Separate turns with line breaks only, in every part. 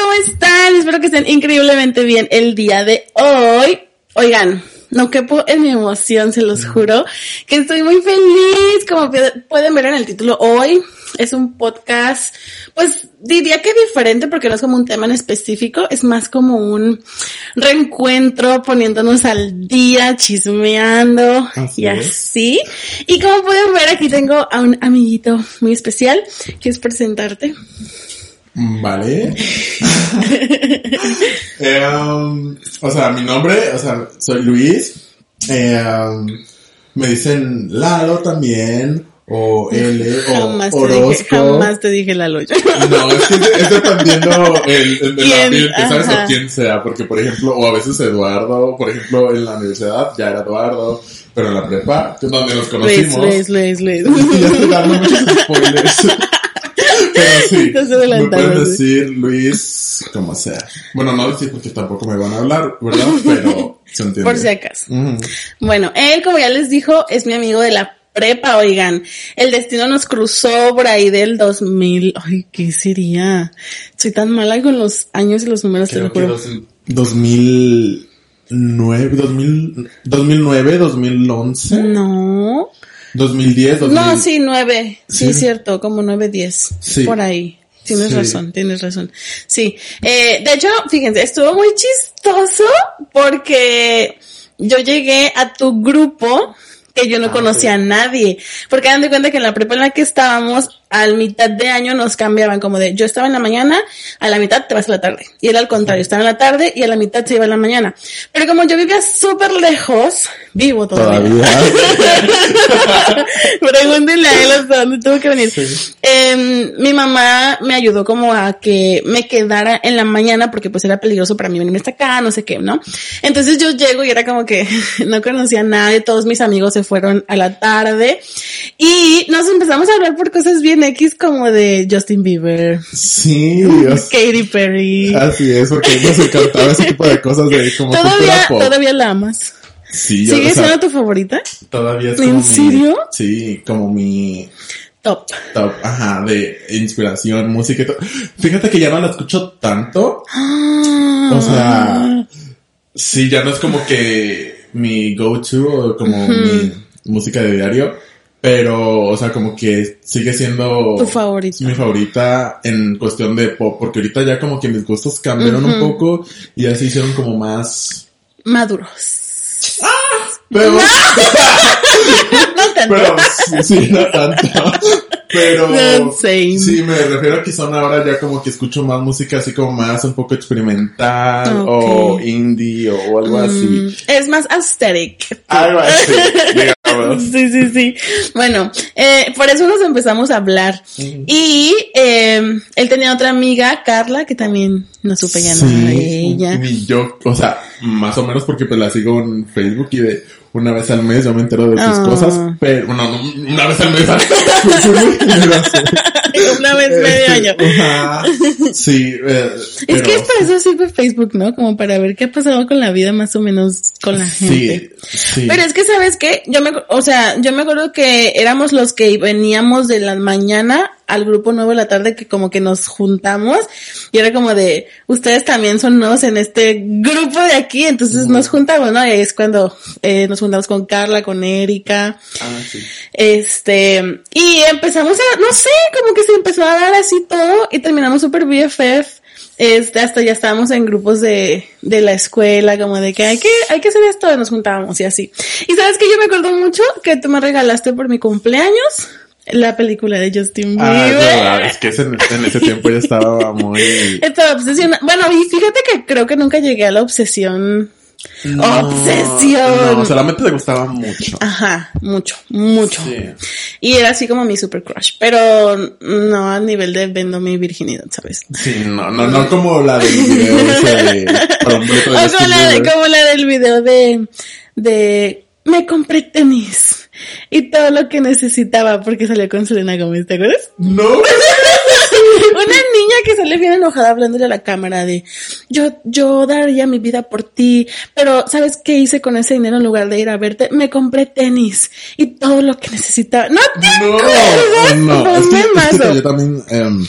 ¿cómo están? Espero que estén increíblemente bien el día de hoy. Oigan, no quepo en mi emoción, se los juro, que estoy muy feliz. Como pueden ver en el título, hoy es un podcast, pues diría que diferente porque no es como un tema en específico, es más como un reencuentro poniéndonos al día, chismeando y así. Y como pueden ver, aquí tengo a un amiguito muy especial. ¿Quieres presentarte?
Vale. Eh, um, o sea, mi nombre, o sea, soy Luis. Eh, um, me dicen Lalo también. O L, o
jamás Orozco. Te dije, jamás te dije Lalo.
No, es que es dependiendo el, el, el ambiente, ¿sabes? O quién sea. Porque, por ejemplo, o a veces Eduardo, por ejemplo, en la universidad ya era Eduardo, pero en la prepa, donde nos conocimos.
Luis, Luis, Luis,
Luis. Ya estoy dando muchos spoilers. Pero sí, me pueden decir Luis, como sea. Bueno, no decir porque tampoco me van a hablar, ¿verdad? Pero se entiende.
Por si acaso. Bueno, él, como ya les dijo, es mi amigo de la prepa, oigan. El destino nos cruzó por ahí del 2000. Ay, ¿qué sería? Soy tan mala con los años y los números, te lo juro.
2009, 2000, 2009, 2011.
No.
2010, 2000.
No, sí, nueve. Sí, es cierto, como nueve, diez. Sí. Por ahí. Tienes razón, tienes razón. Sí. Eh, de hecho, fíjense, estuvo muy chistoso porque yo llegué a tu grupo que yo no ah, conocía a nadie. Porque dan de cuenta que en la prepa en la que estábamos, al mitad de año nos cambiaban como de yo estaba en la mañana, a la mitad te vas a la tarde. Y era al contrario, estaba en la tarde y a la mitad se iba en la mañana. Pero como yo vivía súper lejos, vivo todavía. ¿Todavía? Pregúntenle a él hasta dónde tuvo que venir. Eh, mi mamá me ayudó como a que me quedara en la mañana porque pues era peligroso para mí venirme hasta acá, no sé qué, ¿no? Entonces yo llego y era como que no conocía a nadie, todos mis amigos se fueron a la tarde y nos empezamos a hablar por cosas bien X como de Justin Bieber.
Sí.
Katy Perry.
Así es, porque nos encantaba ese tipo de cosas de como
todavía, todavía la amas.
Sí,
¿Sigue siendo tu favorita?
Todavía es
como ¿En serio?
sí, como mi
top.
Top, ajá, de inspiración, música y todo. Fíjate que ya no la escucho tanto.
Ah.
O sea, sí, ya no es como que mi go-to o como mi música de diario pero, o sea, como que sigue siendo
tu favorita.
Mi favorita en cuestión de pop, porque ahorita ya como que mis gustos cambiaron un poco y ya se hicieron como más
maduros.
¡Ah! Pero, no
tanto.
pero sí, sí, no tanto. Pero sí, me refiero a que son ahora ya como que escucho más música así como más un poco experimental o indie o algo así.
Mm, es más aesthetic.
Algo así.
Sí, sí, sí. Bueno, eh, por eso nos empezamos a hablar. Y eh, él tenía otra amiga, Carla, que también no supe ya nada de ella.
Ni yo, o sea, más o menos porque pues la sigo en Facebook y de una vez al mes yo me entero de sus ah. cosas, pero no, no, una vez al mes.
una vez medio año.
Sí. Eh,
es que para eso sirve Facebook, ¿no? Como para ver qué ha pasado con la vida más o menos con la gente. Sí, sí. Pero es que sabes qué, yo me, o sea, yo me acuerdo que éramos los que veníamos de la mañana al grupo nuevo de la tarde que como que nos juntamos y era como de, ustedes también son nuevos en este grupo de aquí, entonces nos juntamos, ¿no? Y es cuando eh, nos juntamos con Carla, con Erika.
Ah, sí.
Este, y empezamos a, no sé, como que se empezó a dar así todo y terminamos super BFF. Este, hasta ya estábamos en grupos de, de la escuela, como de que hay que, hay que hacer esto, y nos juntábamos y así. Y sabes que yo me acuerdo mucho que tú me regalaste por mi cumpleaños la película de Justin
ah, Bieber. Ah, es, que en, ese tiempo ya estaba muy...
Estaba obsesionada. Bueno, y fíjate que creo que nunca llegué a la obsesión. obsesión.
No, solamente te gustaba mucho.
Ajá, mucho, mucho. Sí. Y era así como mi super crush, pero no a nivel de vendo mi virginidad, ¿sabes?
Sí, no, no, no como la del video ese, o
como la, como la del video de, de me compré tenis y todo lo que necesitaba porque salió con Selena Gómez, ¿te acuerdas?
No.
Una niña que sale bien enojada hablándole a la cámara de yo, yo daría mi vida por ti, pero ¿sabes qué hice con ese dinero en lugar de ir a verte? Me compré tenis y todo lo que necesitaba. No te
no, no, no. Es que, yo también, um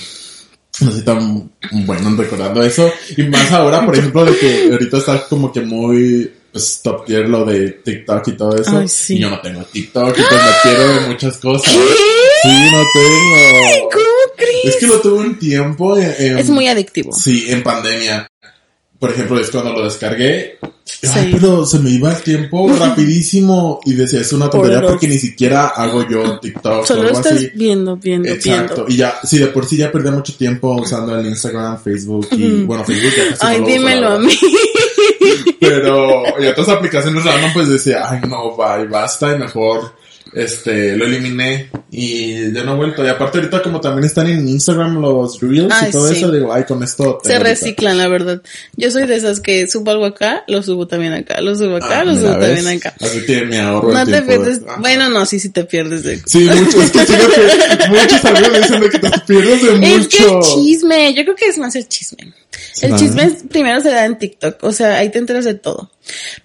no soy tan bueno recordando eso. Y más ahora, por ejemplo, de que ahorita está como que muy pues, top tier lo de TikTok y todo eso. Y yo no tengo TikTok y pues me quiero de muchas cosas. Sí, no tengo.
¿Cómo crees?
Es que lo tuve un tiempo.
es muy adictivo.
Sí, en pandemia. Por ejemplo, es cuando lo descargué. Ay, pero se me iba el tiempo rapidísimo y decía, es una tontería porque ni siquiera hago yo TikTok
Solo o algo estás viendo, viendo,
Exacto. Y ya, sí, de por sí ya perdí mucho tiempo usando el Instagram, Facebook y, bueno, Facebook ya casi
Ay, no lo dímelo a mí.
Pero, y otras aplicaciones random pues decía, ay no, bye, basta y mejor este, lo eliminé y ya no he vuelto. Y aparte ahorita como también están en Instagram los reels y todo eso, digo, ay, con esto.
Se reciclan, la verdad. Yo soy de esas que subo algo acá, lo subo también acá, lo subo acá, ah, lo subo también acá.
Así que me ahorro
No te pierdes, bueno, no, sí, sí te pierdes de...
Sí, muchos, es que que muchos amigos dicen de que te pierdes de mucho.
Es que el chisme, yo creo que es más el chisme. El chisme primero se da en TikTok, o sea, ahí te enteras de todo.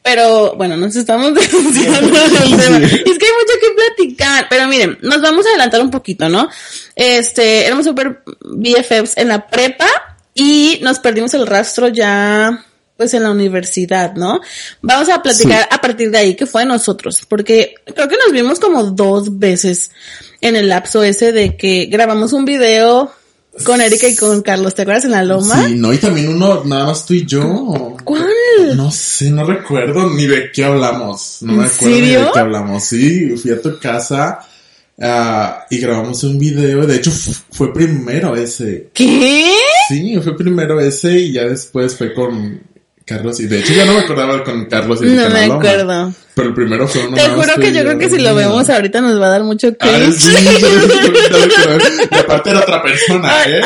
Pero bueno, nos estamos desviando del tema. Es que hay mucho que platicar, pero miren, nos vamos a adelantar un poquito, ¿no? Este, éramos super BFFs en la prepa y nos perdimos el rastro ya pues en la universidad, ¿no? Vamos a platicar a partir de ahí que fue de nosotros, porque creo que nos vimos como dos veces en el lapso ese de que grabamos un video con Erika y con Carlos, ¿te acuerdas en la loma?
Sí, no, y también uno, nada más tú y yo.
¿Cuál?
No sé, no recuerdo ni de qué hablamos. No me acuerdo ni de qué hablamos. Sí, fui a tu casa uh, y grabamos un video. De hecho, fue primero ese.
¿Qué?
Sí, fue primero ese y ya después fue con Carlos, y de hecho ya no me acordaba con Carlos y
No me acuerdo.
Pero el primero fue uno
Te juro que yo creo que si lo vemos ahorita nos va a dar mucho ah, cringe.
y aparte era otra persona, ¿eh?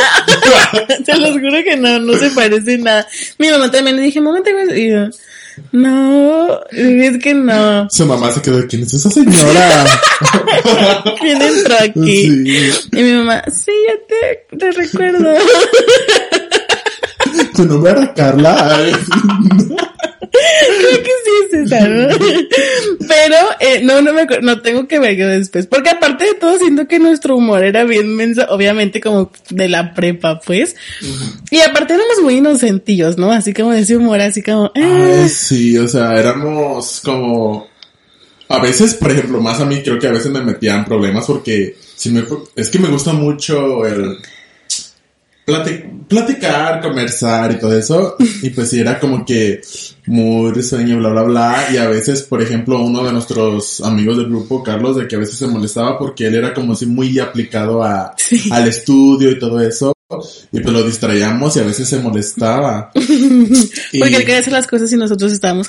Te los juro que no, no se parece nada. Mi mamá también le dije, mamá, te y yo, no, es que no.
Su mamá se quedó, ¿quién es esa señora?
¿Quién entró aquí? Y mi mamá, sí, ya te, te recuerdo.
Tu nombre era Carla.
Creo que sí es esa, ¿no? Pero, eh, no, no me no tengo que ver después. Porque aparte de todo, siento que nuestro humor era bien menso, obviamente como de la prepa, pues. Y aparte éramos muy inocentillos, ¿no? Así como ese humor, así como,
eh. sí, o sea, éramos como, a veces, por ejemplo, más a mí creo que a veces me metían problemas porque si me, es que me gusta mucho el, platicar, conversar y todo eso. Y pues sí, era como que muy risueño, bla, bla, bla. Y a veces, por ejemplo, uno de nuestros amigos del grupo, Carlos, de que a veces se molestaba porque él era como si muy aplicado a, al estudio y todo eso. Y pues lo distraíamos y a veces se molestaba.
Porque él quería hacer las cosas y nosotros estábamos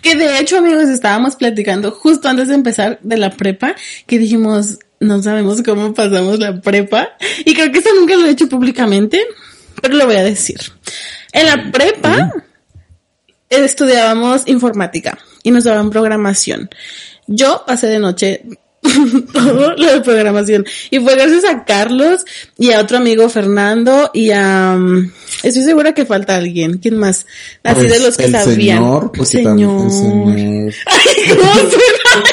Que de hecho, amigos, estábamos platicando justo antes de empezar de la prepa, que dijimos, no sabemos cómo pasamos la prepa. Y creo que eso nunca lo he hecho públicamente, pero lo voy a decir. En la prepa estudiábamos informática y nos daban programación. Yo pasé de noche todo lo de programación. Y fue gracias a Carlos y a otro amigo Fernando y a... Mm, estoy segura que falta alguien. ¿Quién más? Así de pues los que sabían.
Señor, señor. el señor.
Ay, ¿cómo suena?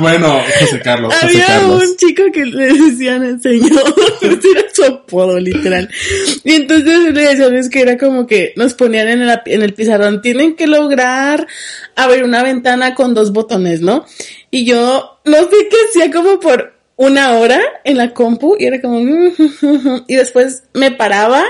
Bueno, José Carlos.
Había un chico que le decían el señor, era su apodo literal. Y entonces le decían es que era como que nos ponían en, en el pizarrón, tienen que lograr abrir una ventana con dos botones, ¿no? Y yo no sé qué hacía como por una hora en la compu y era como y después me paraba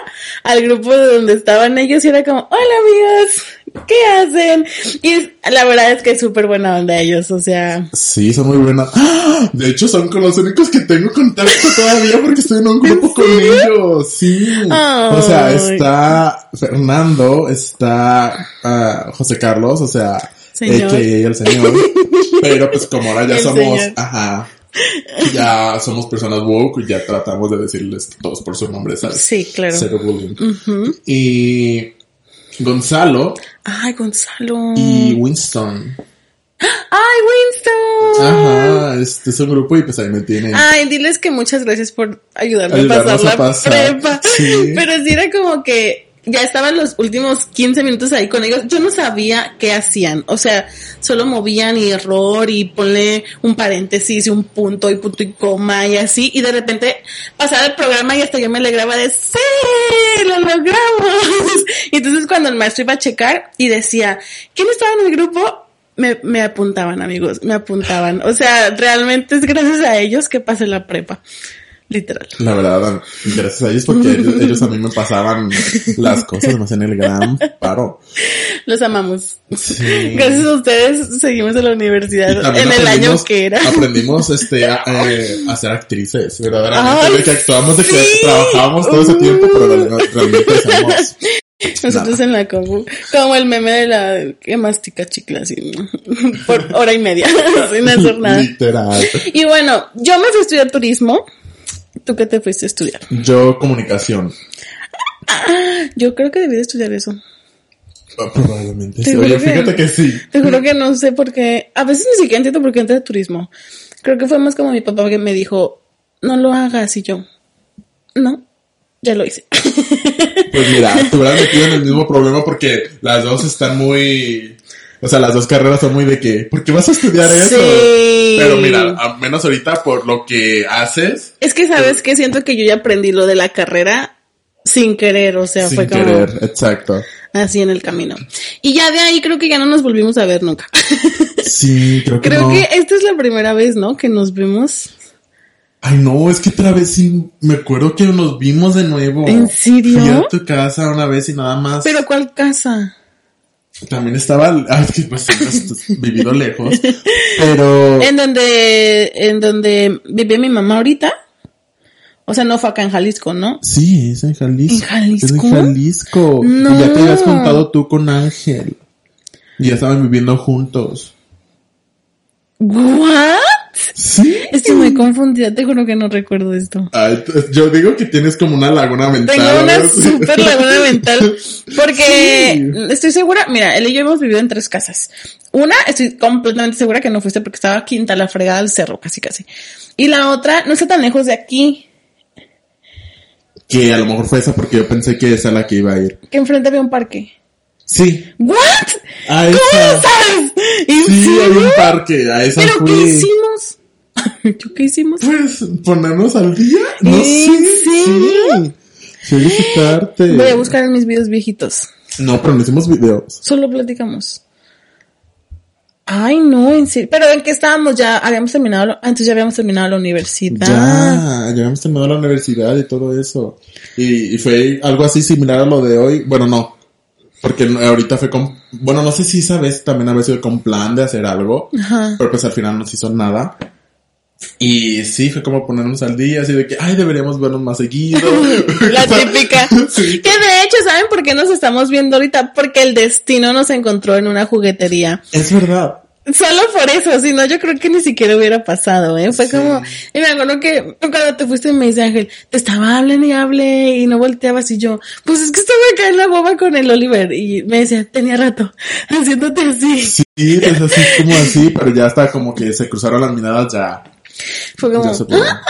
al grupo de donde estaban ellos y era como hola amigos ¿qué hacen? y la verdad es que es súper buena onda ellos o sea
sí son muy buenas ¡Ah! de hecho son con los únicos que tengo contacto todavía porque estoy en un grupo con ellos sí o sea está Fernando está uh, José Carlos o sea señor. el señor pero pues como ahora ya somos ajá ya somos personas woke y ya tratamos de decirles todos por su nombre, ¿sabes?
Sí, claro.
Cero bullying. Y Gonzalo.
Ay, Gonzalo.
Y Winston.
¡Ay, Winston!
Ajá, este es un grupo y pues ahí me tienen.
Ay, diles que muchas gracias por ayudarme a pasar la prepa. Pero sí era como que ya estaban los últimos 15 minutos ahí con ellos, yo no sabía qué hacían. O sea, solo movían y error y ponle un paréntesis y un punto y punto y coma y así. Y de repente pasaba el programa y hasta yo me alegraba de ¡Sí! ¡Lo logramos! Y entonces cuando el maestro iba a checar y decía, ¿quién estaba en el grupo? Me, me apuntaban, amigos, me apuntaban. O sea, realmente es gracias a ellos que pasé la prepa. Literal.
La verdad, gracias a ellos porque ellos, a mí me pasaban las cosas más en el gran paro.
Los amamos. Gracias a ustedes seguimos en la universidad en el año que era.
Aprendimos este a, eh, a ser actrices, verdaderamente, de que actuamos, de que trabajábamos todo ese tiempo, pero realmente somos
nosotros en la compu, como el meme de la que mastica chicle así, por hora y media, sin hacer nada. Literal. Y bueno, yo me fui a estudiar turismo. ¿Tú qué te fuiste a estudiar?
Yo comunicación.
yo creo que debí de estudiar eso.
Ah, probablemente sí. Oye, fíjate que sí.
Te juro que no sé por qué. A veces ni siquiera entiendo por qué entré a turismo. Creo que fue más como mi papá que me dijo, no lo hagas y yo, no, ya lo hice.
Pues mira, te hubieras metido en el mismo problema porque las dos están muy... O sea, las dos carreras son muy de que, ¿por qué vas a estudiar eso? Pero mira, al menos ahorita por lo que haces.
Es que sabes que siento que yo ya aprendí lo de la carrera sin querer, o sea, fue como. Sin querer,
exacto.
Así en el camino. Y ya de ahí creo que ya no nos volvimos a ver nunca.
Sí, creo que
Creo que esta es la primera vez, ¿no? Que nos vemos.
Ay, no, es que otra vez sí, me acuerdo que nos vimos de nuevo.
¿En serio?
Fui a tu casa una vez y nada más.
¿Pero cuál casa?
También estaba, es que pues has vivido lejos, pero...
En donde, en donde vive mi mamá ahorita. O sea, no fue acá en Jalisco, ¿no?
Sí, es en Jalisco.
¿En Jalisco?
Es en Jalisco. No. Y ya te habías contado tú con Ángel. Y ya estaban viviendo juntos.
¿What?
Sí.
Estoy muy confundida, te juro que no recuerdo esto.
Ay, yo digo que tienes como una laguna mental.
Tengo una super laguna mental. Porque estoy segura, mira, él y yo hemos vivido en tres casas. Una, estoy completamente segura que no fuiste porque estaba quinta la fregada del cerro, casi casi. Y la otra, no está tan lejos de aquí.
Que a lo mejor fue esa porque yo pensé que esa es la que iba a ir.
Que enfrente había un parque.
Sí.
¿What?
A
¿Cómo sabes?
Sí, hay un parque, a esa
¿Pero qué hicimos? ¿Yo qué hicimos?
Pues ponernos al día. No
¿En
sé.
serio?
Felicitarte.
Voy a buscar en mis videos viejitos.
No, pero no hicimos videos.
Solo platicamos. Ay, no, en serio. Pero en qué estábamos ya, habíamos terminado, lo... antes ya habíamos terminado la universidad.
Ya, ya habíamos terminado la universidad y todo eso. Y, y fue algo así similar a lo de hoy. Bueno, no. Porque ahorita fue con, bueno, no sé si sabes también había sido con plan de hacer algo.
Ajá.
Pero pues al final no se hizo nada. Y sí, fue como ponernos al día, así de que, ay, deberíamos vernos más seguido.
La típica.
Sí.
Que de hecho, ¿saben por qué nos estamos viendo ahorita? Porque el destino nos encontró en una juguetería.
Es verdad.
Solo por eso, si no, yo creo que ni siquiera hubiera pasado, ¿eh? Fue como, y me acuerdo que cuando te fuiste me dice Ángel, te estaba hablando y hablé y no volteabas y yo, pues es que estaba acá en la boba con el Oliver y me decía, tenía rato, haciéndote así.
Sí, es así como así, pero ya está como que se cruzaron las miradas ya.
Fue como. "Ah, ah".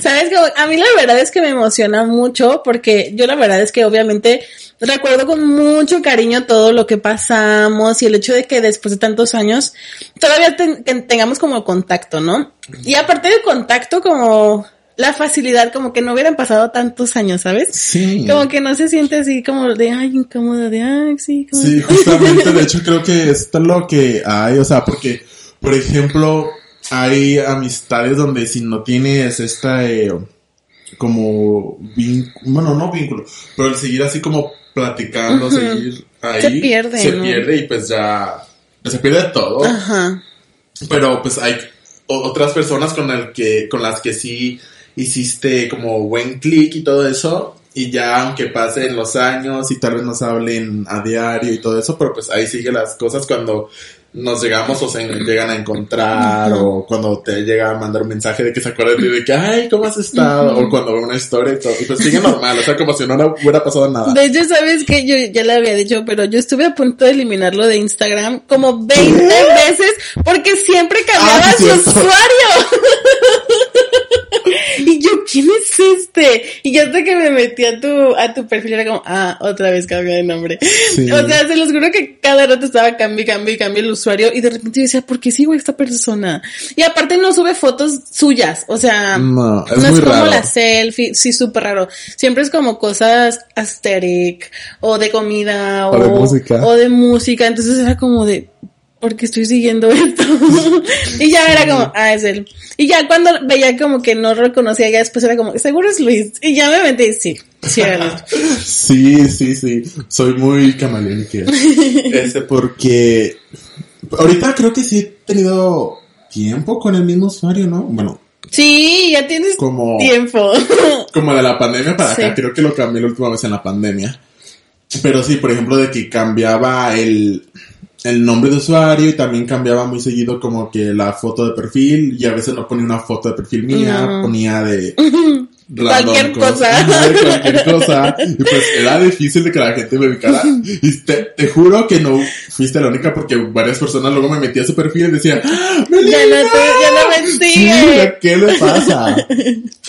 ¿sabes? Como, a mí la verdad es que me emociona mucho porque yo la verdad es que obviamente recuerdo con mucho cariño todo lo que pasamos y el hecho de que después de tantos años todavía ten- ten- tengamos como contacto, ¿no? Y aparte de contacto, como la facilidad, como que no hubieran pasado tantos años, ¿sabes?
Sí.
Como que no se siente así como de, ay, incómoda, de, ay, sí, como...
Sí, justamente, de hecho creo que esto es lo que hay, o sea, porque, por ejemplo, hay amistades donde si no tienes esta, eh, como, vínculo, bueno, no vínculo, pero el seguir así como platicando, seguir ahí,
Se pierde,
se
¿no?
pierde y pues ya, se pierde todo,
Ajá.
pero pues hay otras personas con el que, con las que sí hiciste como buen clic y todo eso, y ya aunque pasen los años y tal vez nos hablen a diario y todo eso, pero pues ahí sigue las cosas cuando nos llegamos o se llegan a encontrar o cuando te llega a mandar un mensaje de que se acuerdan de que ay cómo has estado o cuando ve una historia y todo. Y pues sigue normal o sea como si no hubiera pasado nada.
De hecho, sabes que yo ya le había dicho, pero yo estuve a punto de eliminarlo de Instagram como 20 veces porque siempre cambiaba
Ah,
su usuario. ¿quién es este? Y ya hasta que me metí a tu, a tu perfil era como, ah, otra vez cambia de nombre. O sea, se los juro que cada rato estaba cambio, cambio y cambio el usuario y de repente yo decía, ¿por qué sigo a esta persona? Y aparte no sube fotos suyas, o sea, no, es, no es como la selfie, sí, súper raro. Siempre es como cosas asteric o de comida o, o de música. O de música, entonces era como de, porque estoy siguiendo esto. y ya era como, ah, es él. Y ya cuando veía como que no reconocía, ya después era como, seguro es Luis. Y ya me metí, sí, sí
sí, sí, sí. Soy muy camaleónico. este, porque ahorita creo que sí he tenido tiempo con el mismo usuario, ¿no? Bueno.
Sí, ya tienes como, tiempo.
como de la pandemia para acá, creo que lo cambié la última vez en la pandemia. Pero sí, por ejemplo, de que cambiaba el, el nombre de usuario y también cambiaba muy seguido como que la foto de perfil y a veces no ponía una foto de perfil mía, ponía de
cualquier cosa.
cualquier cosa. Y pues era difícil de que la gente me ubicara. Y te, te, juro que no fuiste la única porque varias personas luego me metían a su perfil y decían, ¡Ah, ya no, ya no me sigue. ¿Qué le pasa?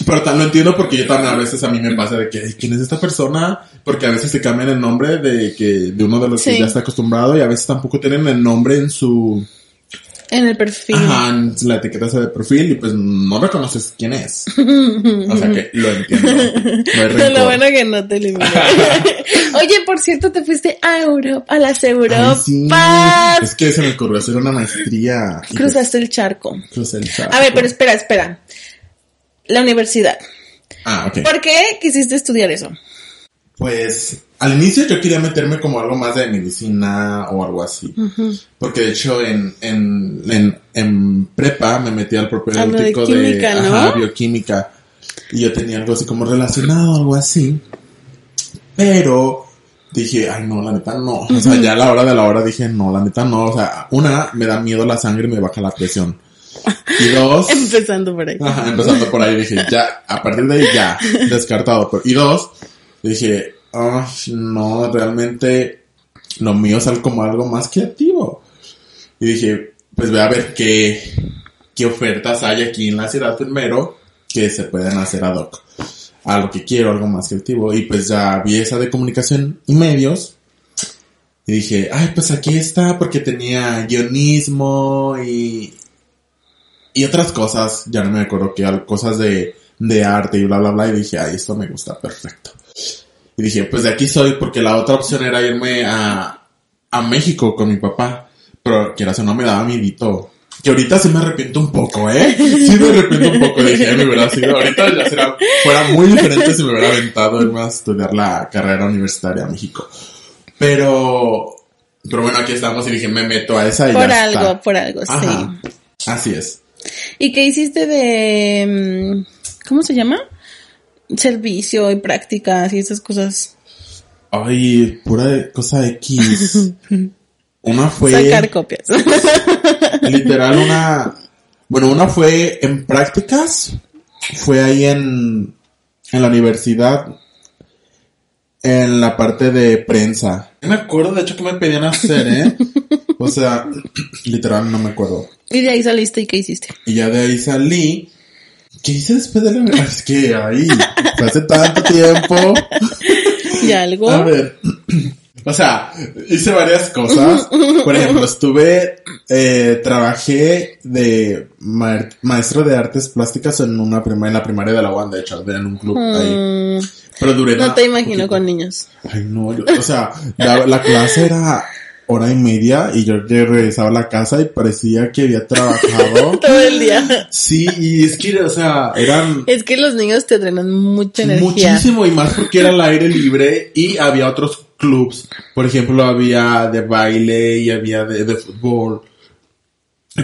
Pero tal no entiendo porque yo también a veces a mí me pasa de que, ¿quién es esta persona? Porque a veces se cambian el nombre de que, de uno de los que ya está acostumbrado y a veces tampoco tienen el nombre en su,
en el perfil.
Ajá, la etiqueta de perfil y pues no reconoces quién es. O sea que lo entiendo. No
lo bueno que no te eliminé. Oye, por cierto, te fuiste a Europa, a las Europas. Sí.
Es que se me ocurrió hacer una maestría.
Cruzaste el charco.
Cruzaste el charco.
A ver, pero espera, espera. La universidad.
Ah, ok.
¿Por qué quisiste estudiar eso?
Pues al inicio yo quería meterme como algo más de medicina o algo así. Porque de hecho en, en, en, prepa me metí al propedéutico de, de bioquímica. Y yo tenía algo así como relacionado, algo así. Pero dije, ay no, la neta no. O sea, ya a la hora de la hora dije, no, la neta no. O sea, una, me da miedo la sangre y me baja la presión. Y dos.
empezando por ahí.
Ajá, empezando por ahí dije, ya, a partir de ahí ya, descartado. Y dos, dije, oh, no, realmente lo mío es algo como algo más creativo. Y dije, pues voy a ver qué, qué ofertas hay aquí en la ciudad primero que se pueden hacer ad hoc a lo que quiero, algo más creativo. Y pues ya vi esa de comunicación y medios. Y dije, ay, pues aquí está, porque tenía guionismo y, y otras cosas, ya no me acuerdo que cosas de, de arte y bla, bla, bla. Y dije, ay, esto me gusta, perfecto. Y dije, pues de aquí soy, porque la otra opción era irme a, a México con mi papá. Pero quieras o no me daba miedito. Que ahorita sí me arrepiento un poco, ¿eh? Sí me arrepiento un poco. Dije, me hubiera sido, ahorita ya será, fuera muy diferente si me hubiera aventado irme a estudiar la carrera universitaria a México. Pero, pero bueno, aquí estamos y dije, me meto a esa y
Por algo, por algo, sí.
Así es.
¿Y qué hiciste de, mm, cómo se llama? Servicio y prácticas y esas cosas.
Ay, pura cosa X. Una fue.
Sacar copias.
literal, una. Bueno, una fue en prácticas. Fue ahí en. En la universidad. En la parte de prensa. No me acuerdo, de hecho, que me pedían hacer, ¿eh? o sea, literal, no me acuerdo.
Y de ahí saliste y qué hiciste.
Y ya de ahí salí ¿Qué hice después de la Es que ahí, hace tanto tiempo.
¿Y algo?
A ver. O sea, hice varias cosas. Por ejemplo, estuve, eh, trabajé de maestro de artes plásticas en una primaria, en la primaria de la UAN, de hecho, en un club ahí. Mm. Pero duré
No te imagino con niños.
Ay, no, o sea, la clase era hora y media y yo regresaba a la casa y parecía que había trabajado
todo el día.
Sí, y es que, o sea, eran...
Es que los niños te drenan mucha energía.
Muchísimo y más porque era el aire libre y había otros clubs. Por ejemplo, había de baile y había de, de fútbol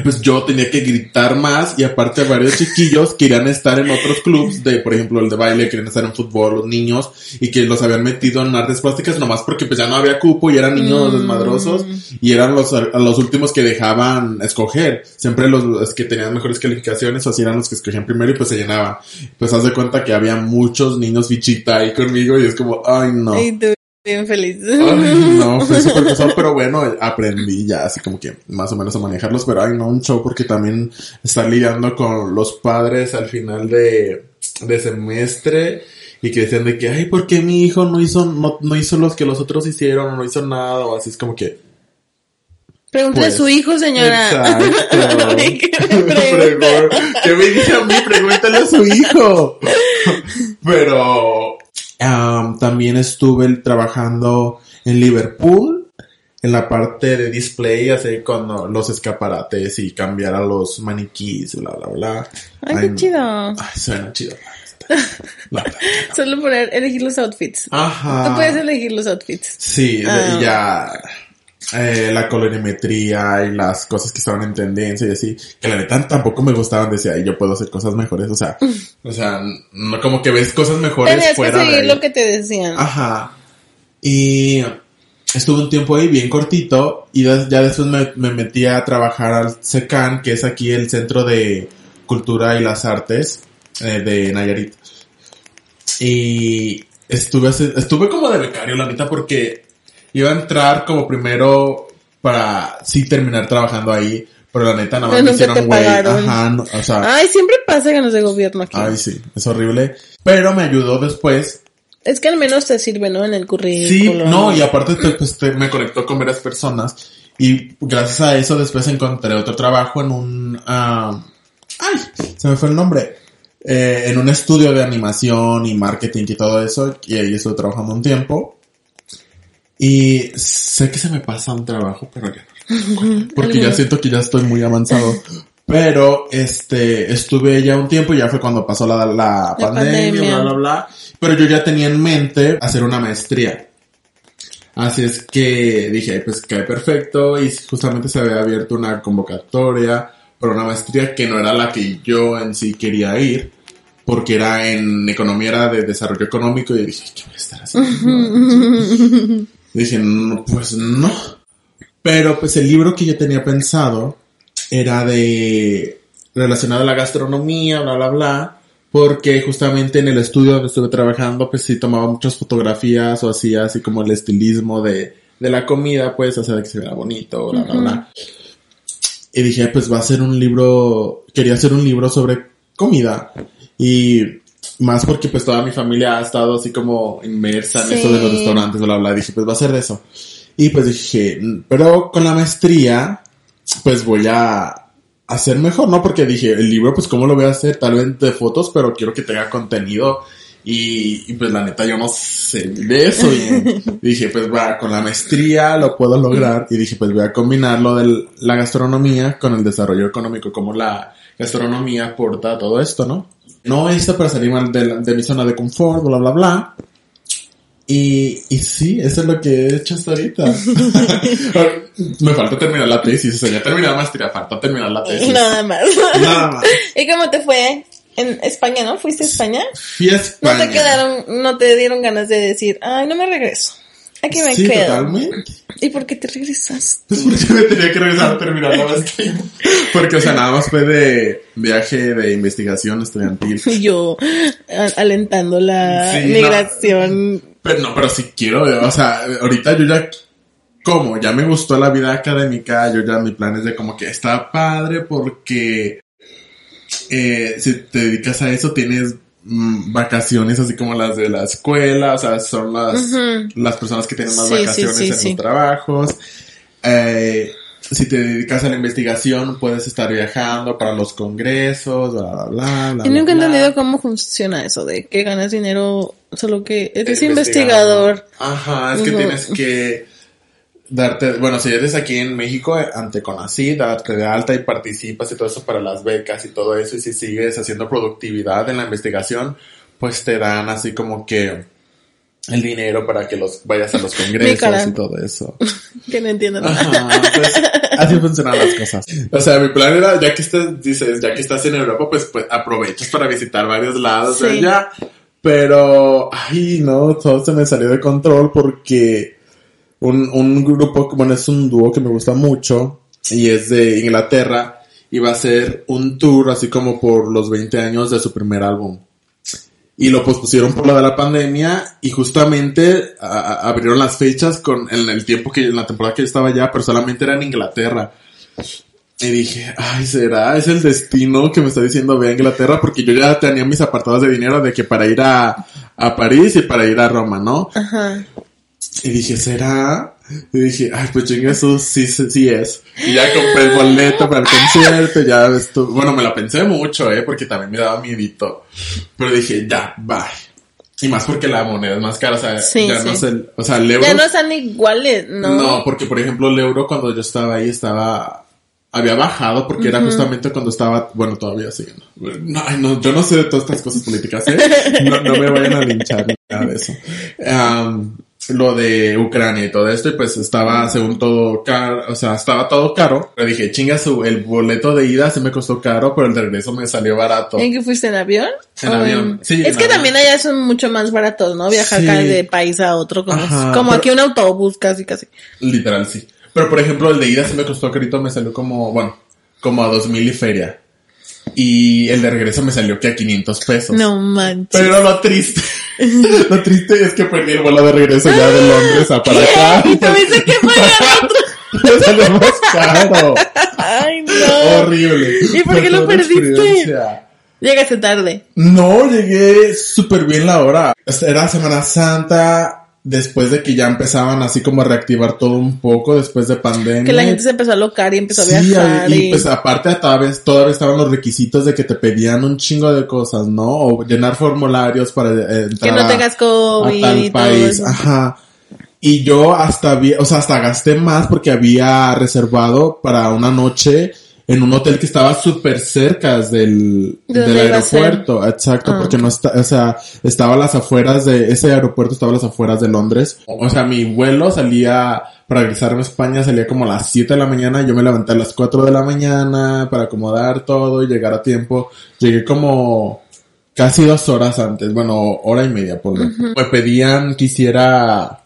pues yo tenía que gritar más y aparte varios chiquillos querían estar en otros clubs de, por ejemplo, el de baile, querían estar en fútbol, los niños, y que los habían metido en artes plásticas nomás porque pues ya no había cupo y eran niños mm. desmadrosos y eran los, los últimos que dejaban escoger. Siempre los, que tenían mejores calificaciones o así eran los que escogían primero y pues se llenaban. Pues haz de cuenta que había muchos niños bichita ahí conmigo y es como, ay no.
Bien feliz.
no, fue súper pesado, pero bueno, aprendí ya así como que más o menos a manejarlos, pero ay no, un show porque también estar lidiando con los padres al final de, de semestre y que decían de que, ay, ¿por qué mi hijo no hizo, no, no hizo los que los otros hicieron, no hizo nada, o así es como que...
Pregúntale a su pues, hijo, señora.
Exacto. que me dice a mí? Pregúntale a su hijo. Pero también estuve trabajando en Liverpool, en la parte de display, así cuando los escaparates y cambiar a los maniquís, bla, bla, bla.
Ay, qué chido.
Ay, suena chido.
Solo poner, elegir los outfits. Ajá. Tú puedes elegir los outfits.
Sí, ah. ya eh, la colorimetría y las cosas que estaban en tendencia y así, que la neta tampoco me gustaban, decía, yo puedo hacer cosas mejores, o sea, o sea, no como que ves cosas mejores
Tenías fuera que seguir lo que te decían.
Ajá. Y estuve un tiempo ahí bien cortito y ya después me, me metí a trabajar al SECAN, que es aquí el Centro de Cultura y las Artes eh, de Nayarit. Y estuve, estuve como de becario, la neta, porque iba a entrar como primero para sí terminar trabajando ahí, pero la neta no me hicieron güey. Ajá, o sea.
Ay, siempre pasa ganas de gobierno aquí.
Ay, sí, es horrible. Pero me ayudó después.
Es que al menos te sirve, ¿no? En el currículum.
Sí, no, y aparte pues, me conectó con varias personas. Y gracias a eso después encontré otro trabajo en un... ah ay, se me fue el nombre. Eh, en un estudio de animación y marketing y todo eso. Y ahí estuve trabajando un tiempo. Y sé que se me pasa un trabajo, pero ya Porque ya siento que ya estoy muy avanzado. Pero, este, estuve ya un tiempo, ya fue cuando pasó la, la, pandemia, bla, bla, bla. Pero yo ya tenía en mente hacer una maestría. Así es que dije, pues cae perfecto y justamente se había abierto una convocatoria para una maestría que no era la que yo en sí quería ir, porque era en economía, era de desarrollo económico y dije, ¿qué voy a estar haciendo? Dije, pues no. Pero pues el libro que yo tenía pensado era de relacionado a la gastronomía, bla, bla, bla. Porque justamente en el estudio donde estuve trabajando, pues sí tomaba muchas fotografías o hacía así como el estilismo de, de la comida, pues, hacer que se vea bonito, bla, bla, bla. Y dije, pues va a ser un libro, quería hacer un libro sobre comida. Y más porque pues toda mi familia ha estado así como inmersa en eso de los restaurantes, bla, bla. Dije, pues va a ser de eso. Y pues dije, pero con la maestría, pues voy a hacer mejor, ¿no? Porque dije, el libro, pues cómo lo voy a hacer, tal vez de fotos, pero quiero que tenga contenido. Y, pues la neta yo no sé de eso bien. dije, pues va, con la maestría lo puedo lograr. Y dije, pues voy a combinar lo de la gastronomía con el desarrollo económico, como la gastronomía aporta todo esto, ¿no? No está para salir mal de, mi zona de confort, bla, bla, bla. Y, y sí, eso es lo que he hecho hasta ahorita. Me falta terminar la tesis, o sea, ya terminé la maestría, falta terminar la tesis.
Nada más. Nada más. ¿Y cómo te fue? En España, ¿no? ¿Fuiste a España?
Fui a España.
No te quedaron, no te dieron ganas de decir, ay, no me regreso. Aquí me
sí,
quedo.
totalmente.
¿Y por qué te regresas?
Pues porque me tenía que regresar a terminar la maestría. Porque, o sea, nada más fue de viaje de investigación estudiantil.
Yo alentando la migración.
pero no, pero si quiero, o sea, ahorita yo ya como ya me gustó la vida académica, yo ya mi plan es de como que está padre porque eh, si te dedicas a eso tienes Mm, vacaciones así como las de la escuela, o sea, son las, las personas que tienen más vacaciones en sus trabajos. Eh, si te dedicas a la investigación, puedes estar viajando para los congresos, bla, bla, bla.
Yo nunca he entendido cómo funciona eso de que ganas dinero solo que eres investigador.
Ajá, es que tienes que darte, bueno, si eres aquí en México, ante Conacyt, darte de alta y participas y todo eso para las becas y todo eso, y si sigues haciendo productividad en la investigación, pues te dan así como que el dinero para que los vayas a los congresos y todo eso.
que no entiendo
nada. Pues, así funcionan las cosas. O sea, mi plan era, ya que estás, dices, ya que estás en Europa, pues, pues aprovechas para visitar varios lados de allá. Pero, ay, no, todo se me salió de control porque un, un grupo, bueno, es un dúo que me gusta mucho y es de Inglaterra y va a ser un tour así como por los 20 años de su primer álbum. Y lo pospusieron por la de la pandemia y justamente abrieron las fechas con en el tiempo que en la temporada que yo estaba allá, pero solamente era en Inglaterra. Y dije, ay, ¿será? Es el destino que me está diciendo ve a Inglaterra porque yo ya tenía mis apartados de dinero de que para ir a, a París y para ir a Roma, ¿no? Ajá. Y dije, ¿será? Y dije, ay, pues chingue eso, sí, sí, es. Y ya compré el boleto para el concierto, ya esto, bueno, me la pensé mucho, eh, porque también me daba miedito. Pero dije, ya, bye. Y más porque la moneda es más cara, o sea, ya no sé, o sea, el euro.
Ya no están iguales, ¿no?
No, porque por ejemplo el euro cuando yo estaba ahí estaba, había bajado porque era justamente cuando estaba, bueno, todavía sigue. No, no, yo no sé de todas estas cosas políticas, ¿eh? No, no me vayan a linchar ni nada de eso. Um, lo de Ucrania y todo esto, y pues estaba según todo caro, o sea, estaba todo caro. Pero dije, chinga su, el boleto de ida se me costó caro, pero el de regreso me salió barato.
¿En qué fuiste en avión?
En avión, sí.
Es que también allá son mucho más baratos, ¿no? Viajar de país a otro, como, como aquí un autobús casi, casi.
Literal, sí. Pero por ejemplo, el de ida se me costó carito, me salió como, bueno, como a dos mil y feria. Y el de regreso me salió que a 500 pesos.
No manches.
Pero lo triste, lo triste es que perdí el vuelo de regreso ya de Londres a para acá.
Y tuviste que pagar otro.
Me salió más caro.
Ay, no.
Horrible.
¿Y por qué lo perdiste? Llegaste tarde.
No, llegué súper bien la hora. Era Semana Santa, después de que ya empezaban así como a reactivar todo un poco después de pandemia.
Que la gente se empezó a locar y empezó a viajar.
Y, y, pues aparte todavía, todavía estaban los requisitos de que te pedían un chingo de cosas, ¿no? O llenar formularios para eh, entrar
que no tengas COVID
a tal país. Ajá. Y yo hasta había, o sea, hasta gasté más porque había reservado para una noche en un hotel que estaba súper cerca del, del aeropuerto, exacto, porque ah. no está, o sea, estaba a las afueras de, ese aeropuerto estaba a las afueras de Londres. O sea, mi vuelo salía, para regresarme a España salía como a las 7 de la mañana, yo me levanté a las 4 de la mañana para acomodar todo y llegar a tiempo. Llegué como casi dos horas antes, bueno, hora y media por lo Me pedían que hiciera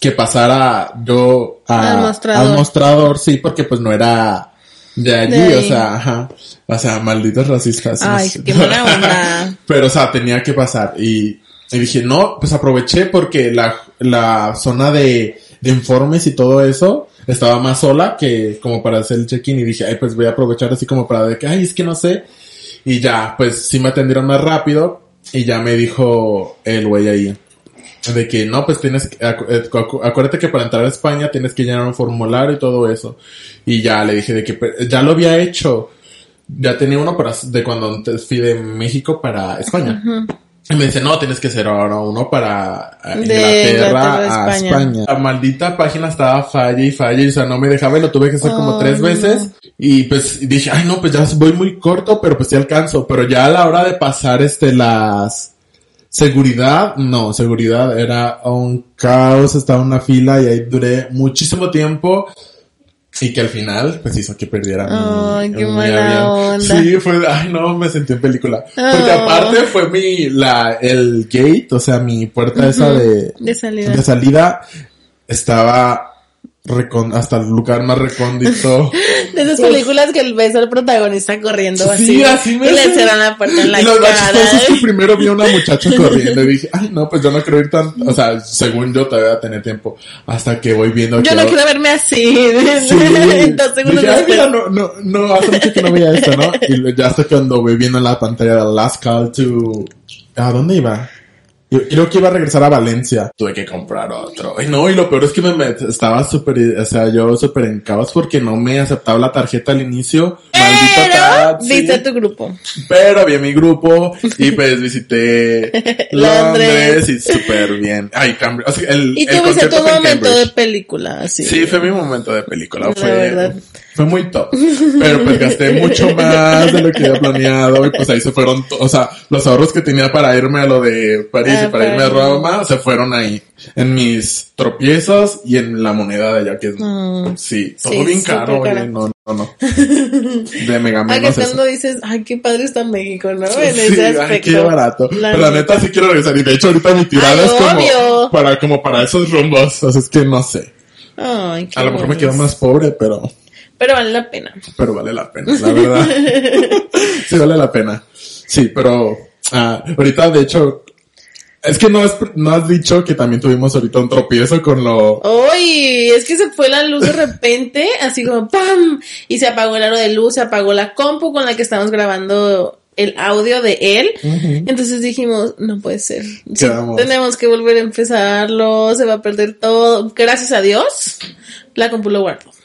que pasara yo
al mostrador.
al mostrador, sí, porque pues no era de allí, o sea, ajá. O sea, malditos racistas.
Ay, qué buena onda.
Pero, o sea, tenía que pasar. Y, y dije, no, pues aproveché porque la, la zona de, de informes y todo eso estaba más sola que como para hacer el check-in. Y dije, ay, pues voy a aprovechar así como para de que, ay, es que no sé. Y ya, pues sí me atendieron más rápido. Y ya me dijo el güey ahí de que no, pues tienes que, eh, acuérdate que para entrar a España tienes que llenar un formulario y todo eso. Y ya le dije de que ya lo había hecho. Ya tenía uno para, de cuando fui de México para España. Y me dice, no, tienes que hacer ahora uno para eh, Inglaterra, a España. La maldita página estaba falla y falla y, o sea, no me dejaba y lo tuve que hacer como tres veces. Y pues dije, ay no, pues ya voy muy corto, pero pues sí alcanzo. Pero ya a la hora de pasar este las, Seguridad, no, seguridad era un caos, estaba en una fila y ahí duré muchísimo tiempo y que al final pues hizo que perdiera
Ay, qué mala onda.
Sí, fue, ay no, me sentí en película. Porque aparte fue mi, la, el gate, o sea, mi puerta esa de,
de salida.
De salida estaba hasta el lugar más recóndito.
De esas películas que ves al protagonista corriendo así.
Sí, así me
Y le cierran la puerta en la y lo cara.
es que primero vi a una muchacha corriendo y dije, ay no, pues yo no quiero ir tan, o sea, según yo todavía voy a tener tiempo. Hasta que voy viendo
Yo no quiero verme así.
Sí. Entonces, dije, ay, mira, no, no, no, hace mucho que no veía esto, ¿no? Y ya hasta cuando voy viendo en la pantalla de Last Call to... ¿A dónde iba? Yo creo que iba a regresar a Valencia. Tuve que comprar otro. Y no, y lo peor es que me, estaba súper, o sea, yo súper en caos porque no me aceptaba la tarjeta al inicio.
Maldita Viste tu grupo.
Pero vi mi grupo y pues visité Londres y súper bien. Ay, cambio. O sea, el,
y tuviste tu momento de película, así.
Sí, fue mi momento de película. fue, fue muy top. Pero pues gasté mucho más de lo que había planeado y pues ahí se fueron, o sea, los ahorros que tenía para irme a lo de París y ah, para irme a Roma se fueron ahí en mis tropiezos y en la moneda de allá que es, mm. sí, todo bien caro, oye, no, no, no. De mega menos
cuando dices, ay, qué padre está México, ¿no? En sí, ese aspecto. Ay,
qué barato. Pero la neta sí quiero regresar y de hecho ahorita mi tirada es como para, como para esos rumbos, o sea, es que no sé.
Ay,
a lo mejor me quedo más pobre, pero...
Pero vale la pena.
Pero vale la pena, la verdad. sí, vale la pena. Sí, pero ah, ahorita, de hecho, es que no has, no has dicho que también tuvimos ahorita un tropiezo con lo...
¡Uy! Es que se fue la luz de repente, así como ¡pam! Y se apagó el aro de luz, se apagó la compu con la que estamos grabando el audio de él. Entonces dijimos, no puede ser. tenemos que volver a empezarlo, se va a perder todo. Gracias a Dios, la compu lo guardó.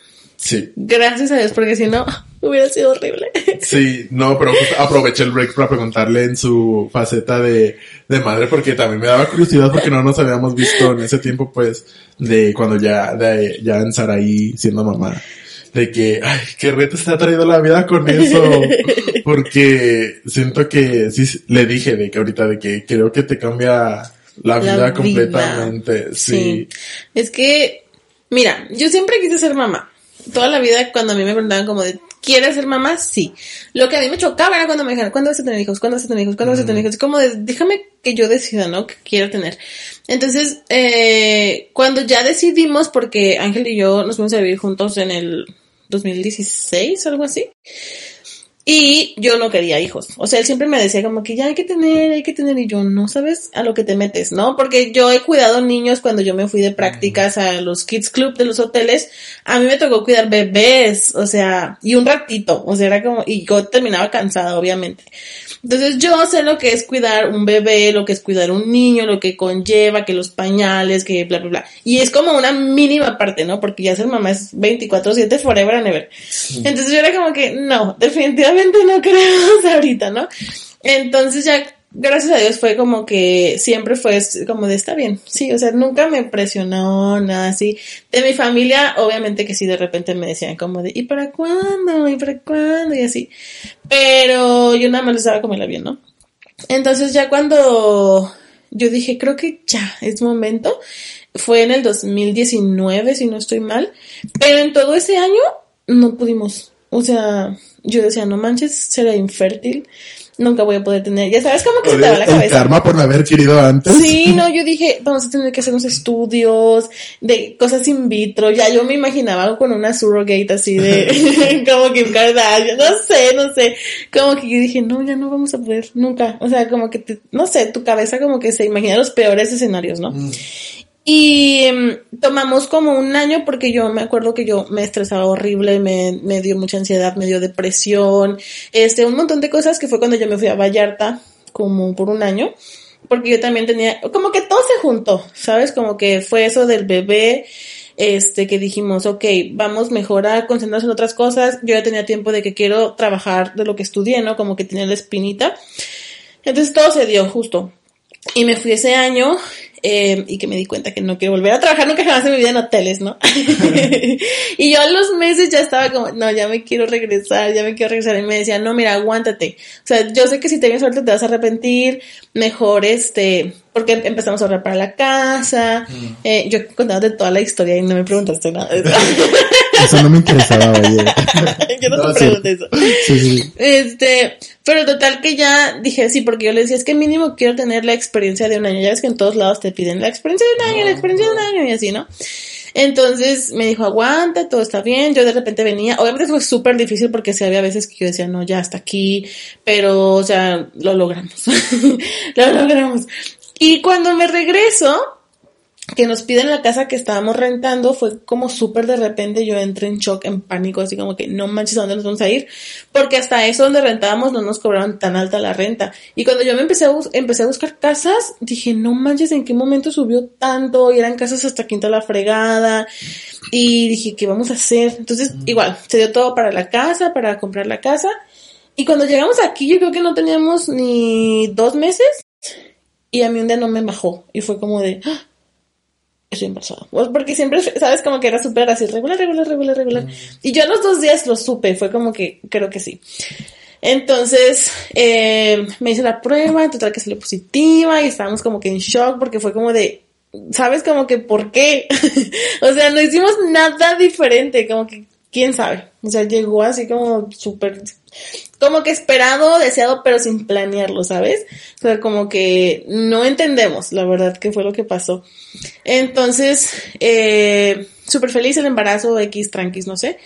Sí. Gracias a Dios, porque si no, hubiera sido horrible.
Sí, no, pero aproveché el break para preguntarle en su faceta de, de madre, porque también me daba curiosidad porque no nos habíamos visto en ese tiempo, pues, de cuando ya, de, ya en Saraí siendo mamá de que, ay, qué reto se ha traído la vida con eso. Porque siento que sí, le dije de que ahorita de que creo que te cambia la vida completamente. Sí.
Es que, mira, yo siempre quise ser mamá. Toda la vida cuando a mí me preguntaban como de, ¿quieres ser mamá? Sí. Lo que a mí me chocaba era cuando me dijeron, ¿cuándo vas a tener hijos? ¿Cuándo vas a tener hijos? ¿Cuándo vas a tener hijos? Como de, déjame que yo decida, ¿no? Que quiero tener. Entonces, eh, cuando ya decidimos, porque Ángel y yo nos fuimos a vivir juntos en el 2016, algo así. Y yo no quería hijos. O sea, él siempre me decía como que ya hay que tener, hay que tener. Y yo, no sabes a lo que te metes, ¿no? Porque yo he cuidado niños cuando yo me fui de prácticas a los kids club de los hoteles. A mí me tocó cuidar bebés, o sea, y un ratito. O sea, era como, y yo terminaba cansada, obviamente. Entonces yo sé lo que es cuidar un bebé, lo que es cuidar un niño, lo que conlleva, que los pañales, que bla, bla, bla. Y es como una mínima parte, ¿no? Porque ya ser mamá es 24/7 forever and ever. Entonces yo era como que, no, definitivamente no queremos ahorita, ¿no? Entonces ya gracias a Dios fue como que siempre fue como de está bien, sí, o sea, nunca me presionó nada así. De mi familia, obviamente que sí, de repente me decían como de, ¿y para cuándo? ¿y para cuándo? Y así. Pero yo nada más les daba como el avión, ¿no? Entonces ya cuando yo dije, creo que ya es momento, fue en el 2019, si no estoy mal, pero en todo ese año no pudimos. O sea, yo decía, no manches, será infértil nunca voy a poder tener. Ya sabes cómo que se te va la cabeza.
El karma por no haber querido antes.
Sí, no, yo dije, vamos a tener que hacer unos estudios de cosas in vitro. Ya yo me imaginaba con una surrogate así de, como que Kardashian, no sé, no sé. Como que yo dije, no, ya no vamos a poder, nunca. O sea, como que, no sé, tu cabeza como que se imagina los peores escenarios, ¿no? Mm. Y em, tomamos como un año porque yo me acuerdo que yo me estresaba horrible, me, me dio mucha ansiedad, me dio depresión, este, un montón de cosas que fue cuando yo me fui a Vallarta como por un año, porque yo también tenía, como que todo se juntó, ¿sabes? Como que fue eso del bebé, este, que dijimos, ok, vamos mejor a concentrarnos en otras cosas, yo ya tenía tiempo de que quiero trabajar de lo que estudié, ¿no? Como que tenía la espinita. Entonces todo se dio justo. Y me fui ese año eh, y que me di cuenta que no quiero volver a trabajar nunca jamás en mi vida en hoteles, ¿no? y yo a los meses ya estaba como, no, ya me quiero regresar, ya me quiero regresar. Y me decía, no, mira, aguántate. O sea, yo sé que si te vienes suerte te vas a arrepentir, mejor este, porque empezamos a ahorrar para la casa. Mm. Eh, yo he contado de toda la historia y no me preguntaste nada.
eso no me interesaba,
oye. yo no, te pregunté eso. Sí, sí. Este, pero total que ya dije sí, porque yo le decía, es que mínimo quiero tener la experiencia de un año. Ya ves que en todos lados te piden la experiencia de un año, la experiencia de un año y así, ¿no? Entonces me dijo, aguanta, todo está bien. Yo de repente venía, obviamente fue súper difícil porque sí había veces que yo decía, no, ya hasta aquí, pero, o sea, lo logramos. lo logramos. Y cuando me regreso, que nos piden la casa que estábamos rentando fue como súper de repente yo entré en shock, en pánico, así como que no manches a dónde nos vamos a ir, porque hasta eso donde rentábamos no nos cobraron tan alta la renta. Y cuando yo me empecé a, empecé a buscar casas, dije, no manches, ¿en qué momento subió tanto? Y eran casas hasta quinta la fregada. Y dije, ¿qué vamos a hacer? Entonces, igual, se dio todo para la casa, para comprar la casa. Y cuando llegamos aquí, yo creo que no teníamos ni dos meses. Y a mí un día no me bajó. Y fue como de, ¡Ah! Estoy embarazada. Pues porque siempre, sabes, como que era súper así, regular, regular, regular, regular. Y yo los dos días lo supe, fue como que, creo que sí. Entonces, eh, me hice la prueba, en total que salió positiva y estábamos como que en shock porque fue como de, ¿sabes? Como que, ¿por qué? o sea, no hicimos nada diferente, como que, ¿quién sabe? O sea, llegó así como súper como que esperado, deseado, pero sin planearlo, ¿sabes? O sea, como que no entendemos, la verdad, qué fue lo que pasó. Entonces, eh, súper feliz el embarazo, X, tranquis, no sé.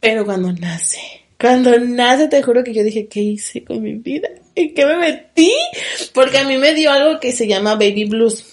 Pero cuando nace, cuando nace, te juro que yo dije, ¿qué hice con mi vida? ¿En qué me metí? Porque a mí me dio algo que se llama baby blues,